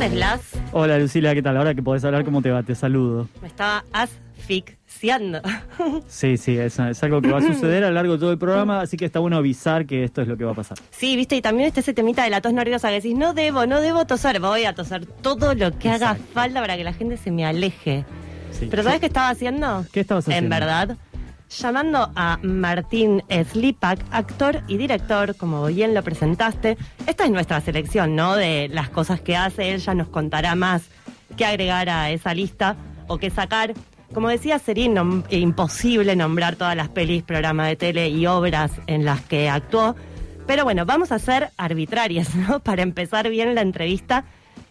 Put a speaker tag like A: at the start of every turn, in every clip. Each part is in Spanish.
A: haces, Las?
B: Hola Lucila, ¿qué tal? Ahora que podés hablar, ¿cómo te va? Te saludo.
A: Me estaba asfixiando.
B: Sí, sí, es, es algo que va a suceder a lo largo de todo el programa, así que está bueno avisar que esto es lo que va a pasar.
A: Sí, viste, y también está ese temita de la tos nerviosa que decís, no debo, no debo toser, voy a toser todo lo que haga falta para que la gente se me aleje.
B: Sí.
A: Pero ¿sabes qué estaba haciendo?
B: ¿Qué estabas
A: En
B: haciendo?
A: verdad, llamando a Martín Slipak, actor y director, como bien lo presentaste. Esta es nuestra selección, ¿no? De las cosas que hace. Él ya nos contará más qué agregar a esa lista o qué sacar. Como decía, sería imposible nombrar todas las pelis, programas de tele y obras en las que actuó. Pero bueno, vamos a ser arbitrarias, ¿no? Para empezar bien la entrevista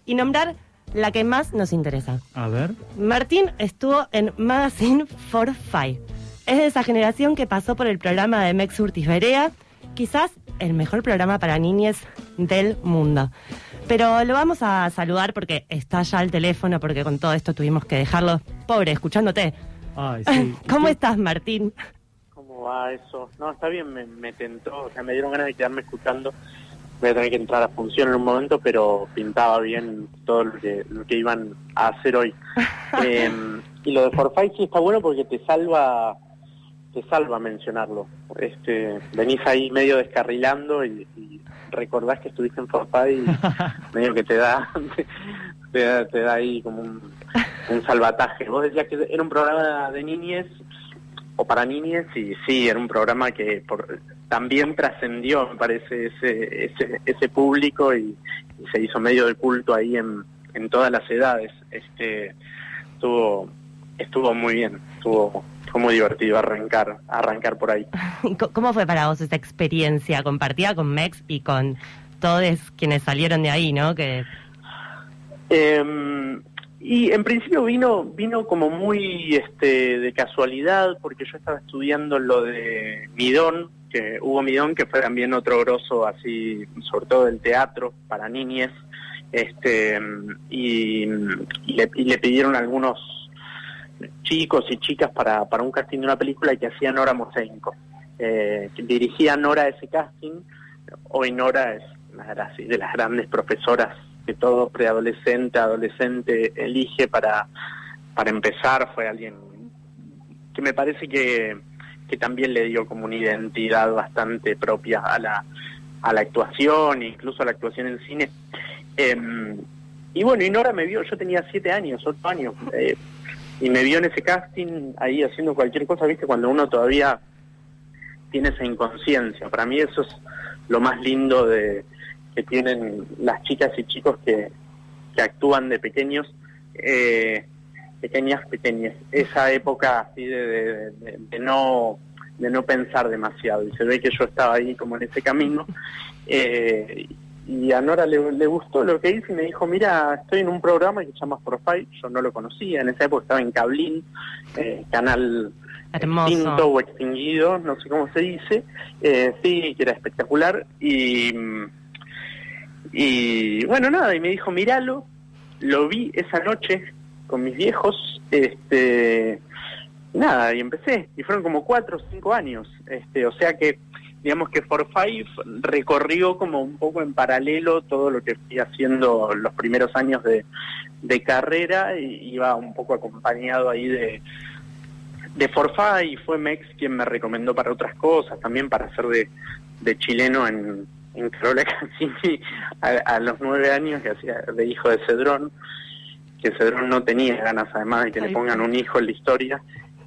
A: y nombrar la que más nos interesa.
B: A ver.
A: Martín estuvo en Magazine for Five. Es de esa generación que pasó por el programa de Mex Urtis Berea, quizás el mejor programa para niñes del mundo. Pero lo vamos a saludar porque está ya al teléfono, porque con todo esto tuvimos que dejarlo pobre, escuchándote.
B: Ay, sí.
A: ¿Cómo estás, Martín?
C: ¿Cómo va eso? No, está bien, me, me tentó, o sea, me dieron ganas de quedarme escuchando. Voy a tener que entrar a función en un momento, pero pintaba bien todo lo que, lo que iban a hacer hoy. Eh, y lo de Forfait sí está bueno porque te salva te salva mencionarlo. Este, venís ahí medio descarrilando y, y recordás que estuviste en Forfait y medio que te da, te, da te da ahí como un, un salvataje. Vos decías que era un programa de niñez o para niñas y sí, era un programa que por, también trascendió, me parece, ese, ese, ese público y, y se hizo medio de culto ahí en, en todas las edades. Este, estuvo, estuvo muy bien, estuvo, fue muy divertido arrancar, arrancar por ahí.
A: ¿Cómo fue para vos esa experiencia compartida con Mex y con todos quienes salieron de ahí, ¿no? Que
C: Eh, y en principio vino vino como muy este de casualidad porque yo estaba estudiando lo de Midón, que Hugo Midón, que fue también otro grosso así, sobre todo del teatro para niñes, este y, y le, y le pidieron algunos chicos y chicas para, para un casting de una película que hacía Nora Mosenko. Eh, dirigía Nora ese casting. Hoy Nora es una de las, de las grandes profesoras que todo preadolescente, adolescente elige para, para empezar. Fue alguien que me parece que, que también le dio como una identidad bastante propia a la, a la actuación, incluso a la actuación en cine. Em, y bueno, y Nora me vio, yo tenía siete años, ocho años, eh, y me vio en ese casting ahí haciendo cualquier cosa, viste, cuando uno todavía tiene esa inconsciencia. Para mí eso es lo más lindo de que tienen las chicas y chicos que, que actúan de pequeños, eh, pequeñas, pequeñas. Esa época así de, de- de- de no de no pensar demasiado. Y se ve que yo estaba ahí como en ese camino. Eh, y a Nora le, le gustó lo que hice y me dijo, mira, estoy en un programa que se llama Profile, yo no lo conocía, en esa época estaba en Cablín, eh, canal
A: Hermoso.
C: extinto o extinguido, no sé cómo se dice, eh, sí, que era espectacular, y, y bueno, nada, y me dijo, míralo, lo vi esa noche con mis viejos, este, nada, y empecé, y fueron como cuatro o cinco años, este, o sea que, digamos que For Five recorrió como un poco en paralelo todo lo que fui haciendo los primeros años de, de carrera, y iba un poco acompañado ahí de de y fue Mex quien me recomendó para otras cosas, también para hacer de, de chileno en, en Carola Cancini a, a los nueve años que hacía de hijo de Cedrón, que Cedrón no tenía ganas además de que
A: Ay.
C: le pongan un hijo en la historia.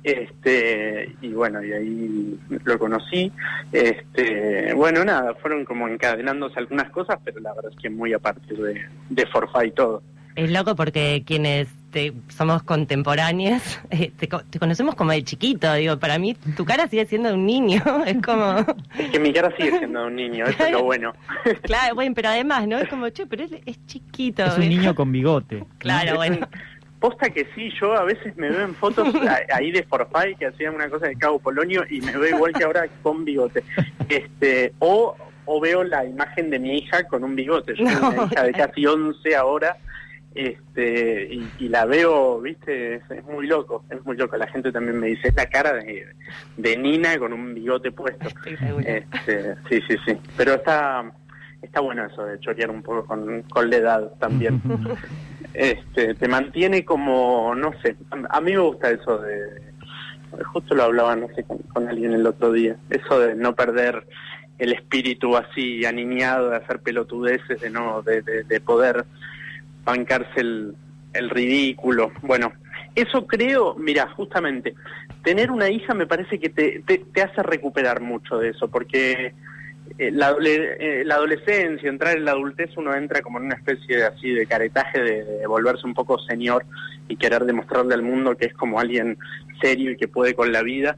C: Este, y bueno, y ahí lo conocí. Este, bueno, nada, fueron como encadenándose algunas cosas, pero la verdad es que muy a partir de, de Forfa y todo.
A: es loco porque quienes te- somos contemporáneos, eh, te, co- te conocemos como de chiquito, digo, para mí tu cara sigue siendo de un niño, es como,
C: Es que mi cara sigue siendo de un niño, eso es lo bueno.
A: claro, bueno, pero además, ¿no? Es como, che, pero él es chiquito.
B: Es un niño con bigote.
A: Claro, bueno.
C: Posta que sí, yo a veces me veo en fotos ahí de Forfait que hacían una cosa de Cabo Polonio y me veo igual que ahora con bigote. Este, o, o veo la imagen de mi hija con un bigote. Yo tengo una hija de casi 11 ahora este y, y la veo, viste, es, es muy loco, es muy loco. La gente también me dice, es la cara de, de Nina con un bigote puesto. Este, sí, sí, sí. Pero está está bueno eso de chorear un poco con, con la edad también. este, te mantiene como, no sé, a, mí me gusta eso de, justo lo hablaba, no sé, con, alguien el otro día, eso de no perder el espíritu así aniñado de hacer pelotudeces, de no, de, de, poder bancarse el, el ridículo. Bueno, eso creo, mira, justamente, tener una hija me parece que te, te, hace recuperar mucho de eso, porque eh, la, eh, la, adolescencia, entrar en la adultez, uno entra como en una especie de, así de caretaje de, volverse un poco señor y querer demostrarle al mundo que es como alguien serio y que puede con la vida.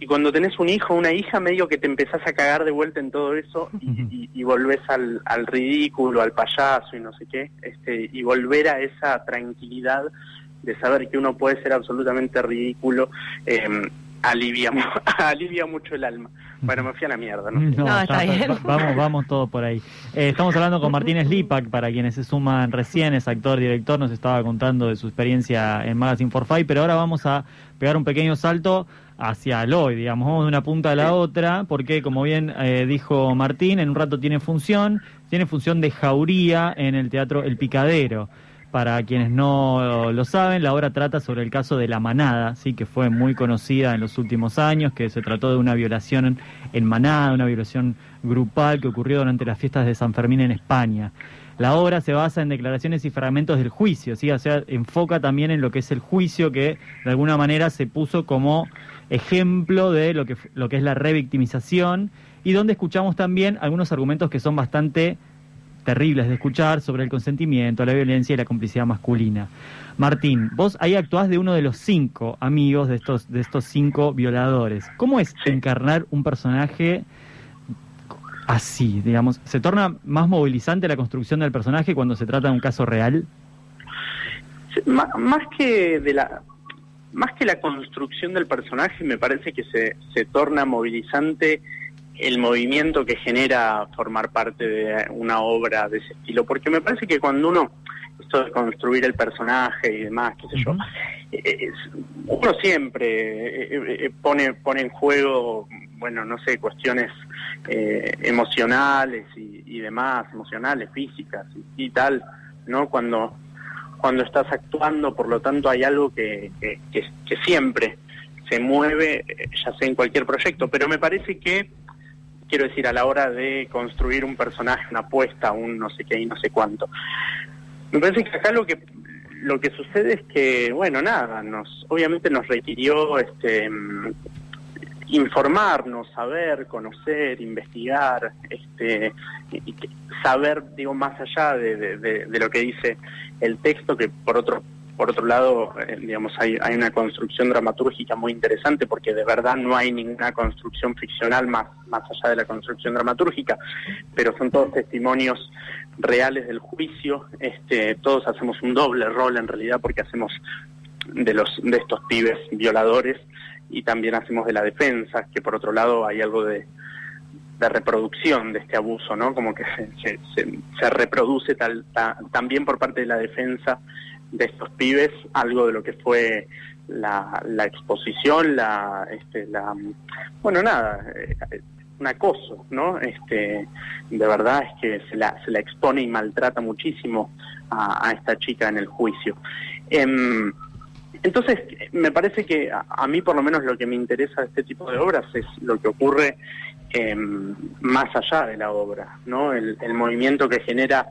C: Y cuando tenés un hijo o una hija, medio que te empezás a cagar de vuelta en todo eso y, y, volvés al, al, ridículo, al payaso y no sé qué, este, y volver a esa tranquilidad de saber que uno puede ser absolutamente ridículo, eh, alivia, alivia mucho el alma. Bueno, me fui a la mierda, ¿no?
B: no, está, bien. vamos, vamos todo por ahí. Eh, estamos hablando con Martín Slipak, para quienes se suman recién, es actor, director, nos estaba contando de su experiencia en Magazine for Five, pero ahora vamos a pegar un pequeño salto hacia el hoy, digamos, vamos de una punta a la otra, porque como bien eh, dijo Martín, en un rato tiene función, tiene función de jauría en el Teatro El Picadero. Para quienes no lo saben, la obra trata sobre el caso de la manada, sí, que fue muy conocida en los últimos años, que se trató de una violación en manada, una violación grupal que ocurrió durante las fiestas de San Fermín en España. La obra se basa en declaraciones y fragmentos del juicio, ¿sí? o sea, enfoca también en lo que es el juicio que de alguna manera se puso como ejemplo de lo que, lo que es la revictimización y donde escuchamos también algunos argumentos que son bastante terribles de escuchar sobre el consentimiento, la violencia y la complicidad masculina. Martín, vos ahí actuás de uno de los cinco amigos de estos, de estos cinco violadores. ¿Cómo es encarnar un personaje así, digamos? ¿Se torna más movilizante la construcción del personaje cuando se trata de un caso real?
C: más que de la más que la construcción del personaje me parece que se, se torna movilizante el movimiento que genera formar parte de una obra de ese estilo, porque me parece que cuando uno, esto de construir el personaje y demás, qué sé yo, eh, uno siempre eh, eh, pone, pone en juego, bueno, no sé, cuestiones emocionales y, demás, emocionales, físicas y, tal, ¿no? Cuando, cuando estás actuando, por lo tanto hay algo que, que, que siempre se mueve, ya sea en cualquier proyecto, pero me parece que quiero decir, a la hora de construir un personaje, una apuesta, un no sé qué y no sé cuánto. Me parece que acá lo que lo que sucede es que, bueno, nada, nos obviamente nos requirió este informarnos, saber, conocer, investigar, este, saber, digo, más allá de, de, lo que dice el texto, que por otro por otro lado, eh, digamos, hay, una construcción dramatúrgica muy interesante porque de verdad no hay ninguna construcción ficcional más, más allá de la construcción dramatúrgica, pero son todos testimonios reales del juicio. Este, todos hacemos un doble rol en realidad porque hacemos de los de estos pibes violadores y también hacemos de la defensa, que por otro lado hay algo de, de reproducción de este abuso, ¿no? Como que se, se, se reproduce tal, también por parte de la defensa de estos pibes algo de lo que fue la, la exposición, la, este, la, bueno, nada, eh, un acoso, ¿no? Este, de verdad es que se la, se la expone y maltrata muchísimo a, esta chica en el juicio. Em, entonces, me parece que a, mí por lo menos lo que me interesa de este tipo de obras es lo que ocurre em, más allá de la obra, ¿no? El movimiento que genera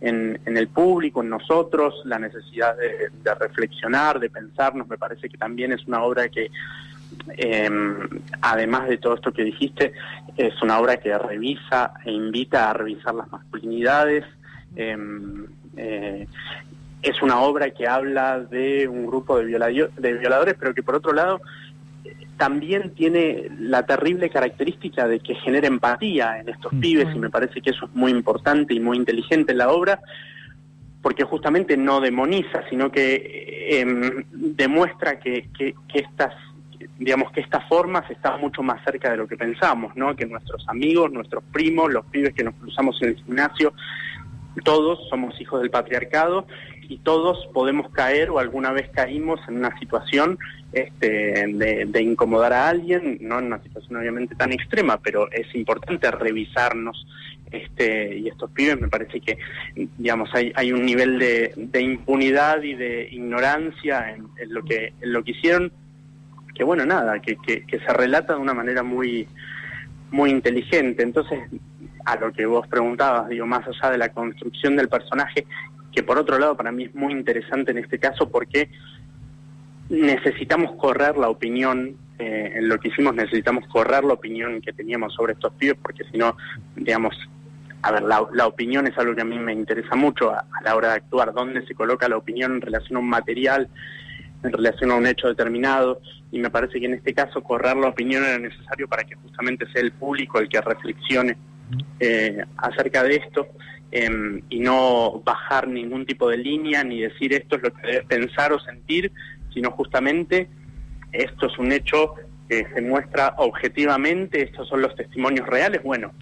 C: en, el público, en nosotros, la necesidad de, reflexionar, de pensarnos, me parece que también es una obra que, em, además de todo esto que dijiste, es una obra que revisa e invita a revisar las masculinidades. Em, eh, es una obra que habla de un grupo de violadores, pero que por otro lado también tiene la terrible característica de que genera empatía en estos pibes y me parece que eso es muy importante y muy inteligente en la obra porque justamente no demoniza, sino que em, demuestra que, que, estas digamos que estas formas están mucho más cerca de lo que pensamos, ¿no? Que nuestros amigos, nuestros primos, los pibes que nos cruzamos en el gimnasio, todos somos hijos del patriarcado y todos podemos caer o alguna vez caímos en una situación este, de, incomodar a alguien, no en una situación obviamente tan extrema, pero es importante revisarnos. Este, y estos pibes me parece que, digamos, hay, hay un nivel de, impunidad y de ignorancia en, lo que en lo que hicieron, que bueno, nada, que, que se relata de una manera muy muy inteligente. Entonces, a lo que vos preguntabas, digo, más allá de la construcción del personaje, que por otro lado para mí es muy interesante en este caso porque necesitamos correr la opinión, eh, en lo que hicimos necesitamos correr la opinión que teníamos sobre estos pibes, porque si no, digamos, a ver, la, opinión es algo que a mí me interesa mucho a, la hora de actuar, dónde se coloca la opinión en relación a un material, en relación a un hecho determinado, y me parece que en este caso correr la opinión era necesario para que justamente sea el público el que reflexione eh, acerca de esto. Em, y no bajar ningún tipo de línea ni decir esto es lo que debes pensar o sentir, sino justamente esto es un hecho que se muestra objetivamente, estos son los testimonios reales, bueno,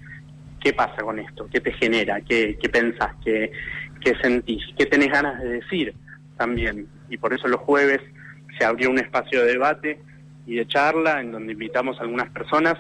C: ¿qué pasa con esto? ¿Qué te genera? ¿Qué, qué pensás? ¿Qué, ¿Qué sentís? ¿Qué tenés ganas de decir también? Y por eso los jueves se abrió un espacio de debate y de charla en donde invitamos a algunas personas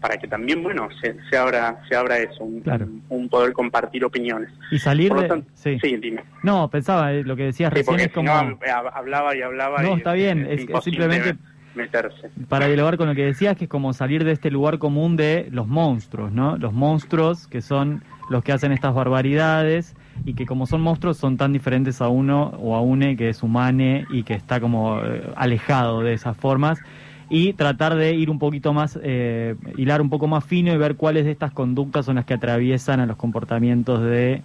C: para que también, bueno, se, se abra se abra eso, un, poder compartir opiniones.
B: Y salir
C: de... sí. dime.
B: No, pensaba, eh, lo que decías recién es como...
C: No, hablaba y hablaba
B: No, está bien, es, simplemente...
C: Meterse.
B: Para dialogar con lo que decías, que es como salir de este lugar común de los monstruos, ¿no? Los monstruos que son los que hacen estas barbaridades y que como son monstruos son tan diferentes a uno o a une que es humane y que está como eh, alejado de esas formas y tratar de ir un poquito más, eh, hilar un poco más fino y ver cuáles de estas conductas son las que atraviesan a los comportamientos de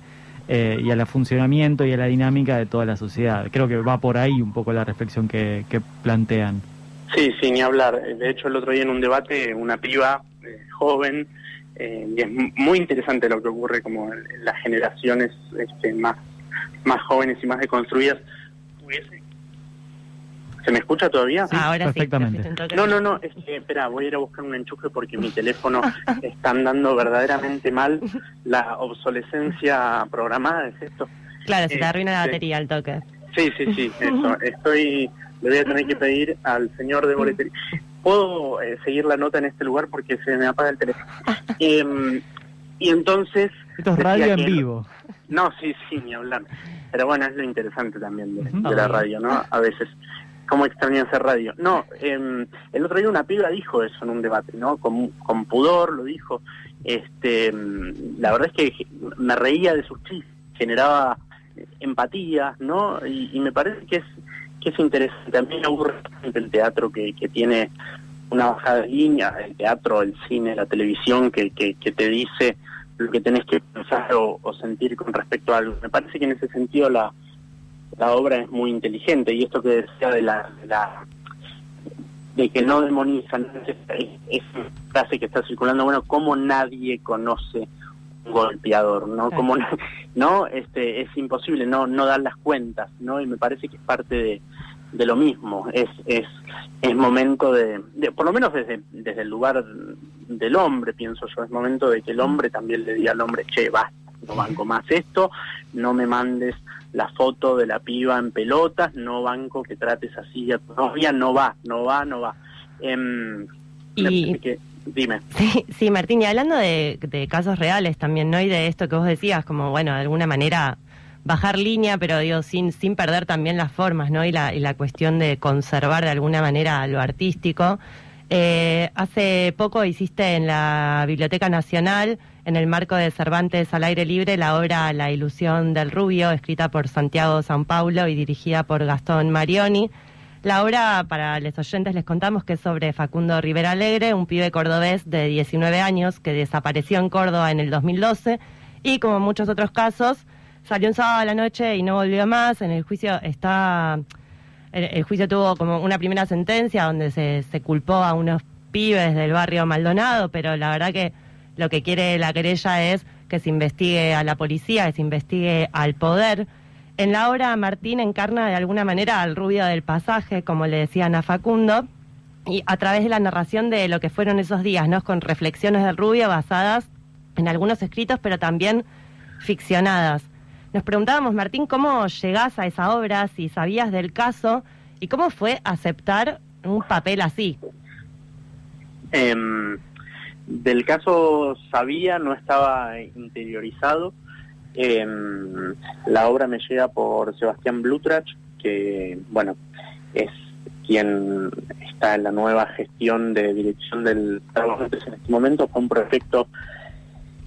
B: eh, y al funcionamiento y a la dinámica de toda la sociedad. Creo que va por ahí un poco la reflexión que, plantean.
C: Sí, sí, ni hablar. De hecho, el otro día en un debate, una piba eh, joven, y es muy interesante lo que ocurre como las generaciones este, más, más jóvenes y más deconstruidas, ¿Se me escucha todavía?
A: Sí, ahora
B: perfectamente.
C: no, no, no, es que, espera, voy a ir a buscar un enchufe porque mi teléfono está andando verdaderamente mal. La obsolescencia programada es esto.
A: Claro, se te arruina la este, batería al toque.
C: Sí, sí, sí, eso. Estoy, le voy a tener que pedir al señor de boletería. ¿Puedo eh, seguir la nota en este lugar porque se me apaga el teléfono? Em, y entonces...
B: Esto es radio en vivo.
C: No, sí, sí, ni hablar. Pero bueno, es lo interesante también de la radio, ¿no? A veces cómo extrañan hacer radio. No, eh, el otro día una piba dijo eso en un debate, ¿no? Con, pudor lo dijo. Este, em, la verdad es que me reía de sus chistes, generaba empatía, ¿no? Y, me parece que es que es interesante. Me aburre el teatro que, que tiene una bajada de línea, el teatro, el cine, la televisión, que, que, que te dice lo que tenés que pensar o sentir con respecto a algo. Me parece que en ese sentido la, la obra es muy inteligente y esto que decía de la, de, que no demonizan es, una frase que está circulando bueno cómo nadie conoce un golpeador no como no este es imposible no no dar las cuentas no y me parece que es parte de, de lo mismo es es es momento de, de, por lo menos desde desde el lugar del hombre pienso yo es momento de que el hombre también le diga al hombre che basta no banco más esto no me mandes la foto de la piba en pelotas, no banco que trates así a tu novia, no va, no va, no va. Em,
A: y...
C: dime.
A: Sí, sí, Martín, y hablando de, casos reales también, ¿no? Y de esto que vos decías, como, bueno, de alguna manera bajar línea, pero digo, sin, sin perder también las formas, ¿no? Y la, y la cuestión de conservar de alguna manera lo artístico. Eh, hace poco hiciste en la Biblioteca Nacional en el marco de Cervantes al aire libre la obra La ilusión del rubio, escrita por Santiago San Paulo y dirigida por Gastón Marioni. La obra, para los oyentes, les contamos que es sobre Facundo Rivera Alegre, un pibe cordobés de 19 años que desapareció en Córdoba en el 2012 y, como muchos otros casos, salió un sábado a la noche y no volvió más. En el juicio está. El, juicio tuvo como una primera sentencia donde se, culpó a unos pibes del barrio Maldonado, pero la verdad que lo que quiere la querella es que se investigue a la policía, que se investigue al poder. En la obra Martín encarna de alguna manera al rubio del pasaje, como le decían a Facundo, y a través de la narración de lo que fueron esos días, ¿no? Con reflexiones del rubio basadas en algunos escritos, pero también ficcionadas. Nos preguntábamos, Martín, ¿cómo llegás a esa obra, si sabías del caso y cómo fue aceptar un papel así?
C: Em, del caso sabía, no estaba interiorizado. Em, la obra me llega por Sebastián Blutrach, que, bueno, es quien está en la nueva gestión de dirección del trabajo en este momento. Fue un proyecto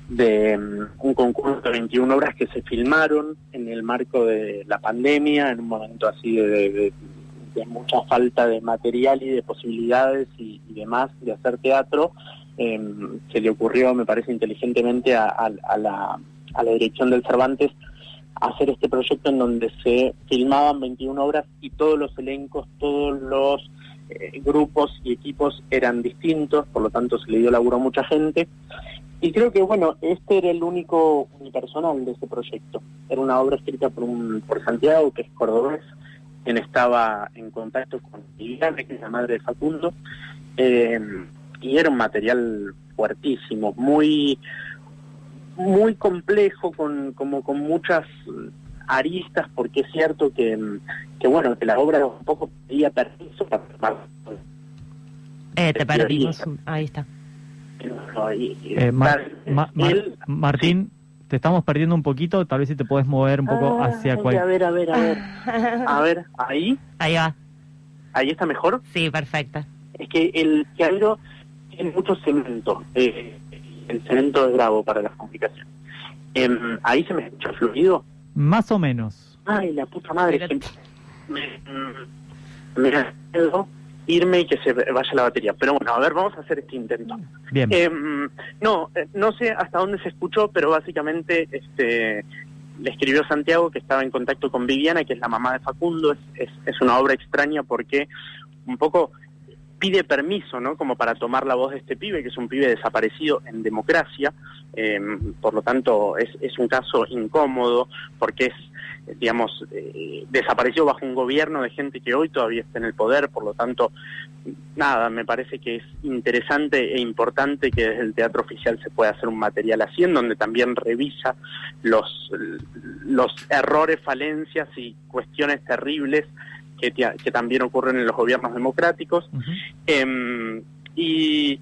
C: de um, un concurso de 21 obras que se filmaron en el marco de la pandemia, en un momento así de, mucha falta de material y de posibilidades y, demás de hacer teatro. Em, se le ocurrió, me parece inteligentemente, a, la, a la dirección del Cervantes hacer este proyecto en donde se filmaban 21 obras y todos los elencos, todos los eh, grupos y equipos eran distintos, por lo tanto se le dio laburo a mucha gente. Y creo que, bueno, este era el único unipersonal de ese proyecto. Era una obra escrita por, un, por Santiago, que es cordobés, quien estaba en contacto con Viviana, que es la madre de Facundo, eh, y era un material fuertísimo, muy muy complejo, con, como con muchas aristas, porque es cierto que, que bueno, que la obra un poco pedía permiso para
A: Eh, te perdimos, ahí está.
B: Eh, Martín, te estamos perdiendo un poquito, tal vez si te puedes mover un poco ah, hacia cuál.
C: A ver, a ver, a ver. A ver, ahí.
A: Ahí va.
C: ¿Ahí está mejor?
A: Sí, perfecta.
C: Es que el teatro tiene mucho cemento. Eh, el cemento es bravo para las complicaciones. Em, ¿Ahí se me escucha fluido?
B: Más o menos.
C: Ay, la puta madre. Me, me, me, irme y que se vaya la batería. Pero bueno, a ver, vamos a hacer este intento.
B: Bien.
C: Em, no, eh, no sé hasta dónde se escuchó, pero básicamente este le escribió Santiago que estaba en contacto con Viviana, que es la mamá de Facundo. Es, es, es una obra extraña porque un poco pide permiso, ¿no? Como para tomar la voz de este pibe, que es un pibe desaparecido en democracia, eh, por lo tanto es, es, un caso incómodo, porque es, digamos, eh, desapareció bajo un gobierno de gente que hoy todavía está en el poder, por lo tanto, nada, me parece que es interesante e importante que desde el teatro oficial se pueda hacer un material así, en donde también revisa los, los errores, falencias y cuestiones terribles que, también ocurren en los gobiernos democráticos. Em, y,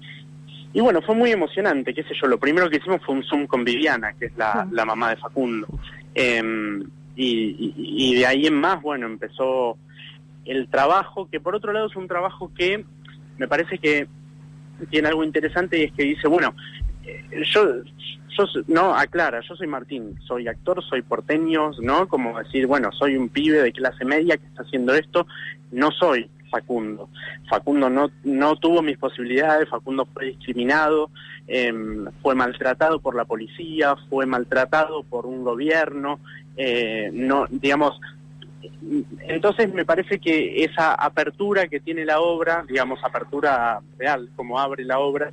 C: y bueno, fue muy emocionante, qué sé yo, lo primero que hicimos fue un Zoom con Viviana, que es la, la mamá de Facundo. Em, y, y, de ahí en más, bueno, empezó el trabajo, que por otro lado es un trabajo que me parece que tiene algo interesante y es que dice, bueno, eh, yo yo no aclara, yo soy Martín, soy actor, soy porteño, ¿no? Como decir, bueno, soy un pibe de clase media que está haciendo esto, no soy Facundo. Facundo no, no tuvo mis posibilidades, Facundo fue discriminado, em, fue maltratado por la policía, fue maltratado por un gobierno, eh, no, digamos, entonces me parece que esa apertura que tiene la obra, digamos, apertura real, como abre la obra,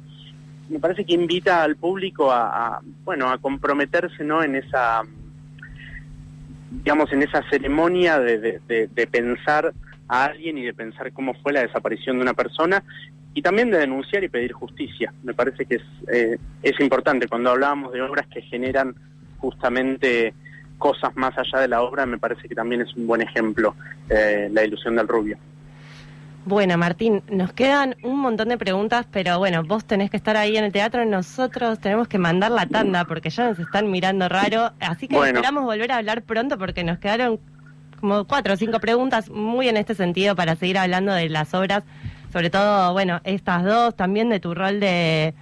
C: me parece que invita al público a, bueno a comprometerse no en esa digamos en esa ceremonia de, de, pensar a alguien y de pensar cómo fue la desaparición de una persona y también de denunciar y pedir justicia. Me parece que es eh, es importante cuando hablábamos de obras que generan justamente cosas más allá de la obra me parece que también es un buen ejemplo eh, la ilusión del rubio
A: bueno, Martín, nos quedan un montón de preguntas, pero bueno, vos tenés que estar ahí en el teatro, nosotros tenemos que mandar la tanda porque ya nos están mirando raro, así que esperamos volver a hablar pronto porque nos quedaron como cuatro o cinco preguntas muy en este sentido para seguir hablando de las obras, sobre todo, bueno, estas dos, también de tu rol de,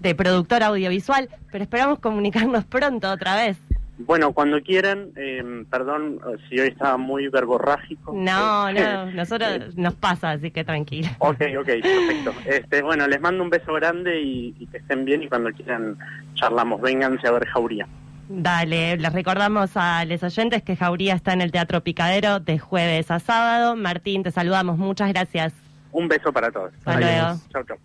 A: de productor audiovisual, pero esperamos comunicarnos pronto otra vez.
C: Bueno, cuando quieran, eh, perdón si hoy estaba muy verborrágico.
A: No, no, nosotros nos pasa, así que tranquilo.
C: Ok, ok, perfecto. Este, bueno, les mando un beso grande y, que estén bien y cuando quieran charlamos, vénganse a ver Jauría.
A: Dale, les recordamos a los oyentes que Jauría está en el Teatro Picadero de jueves a sábado. Martín, te saludamos, muchas gracias.
C: Un beso para todos.
A: Hasta luego.
C: Chao, chao.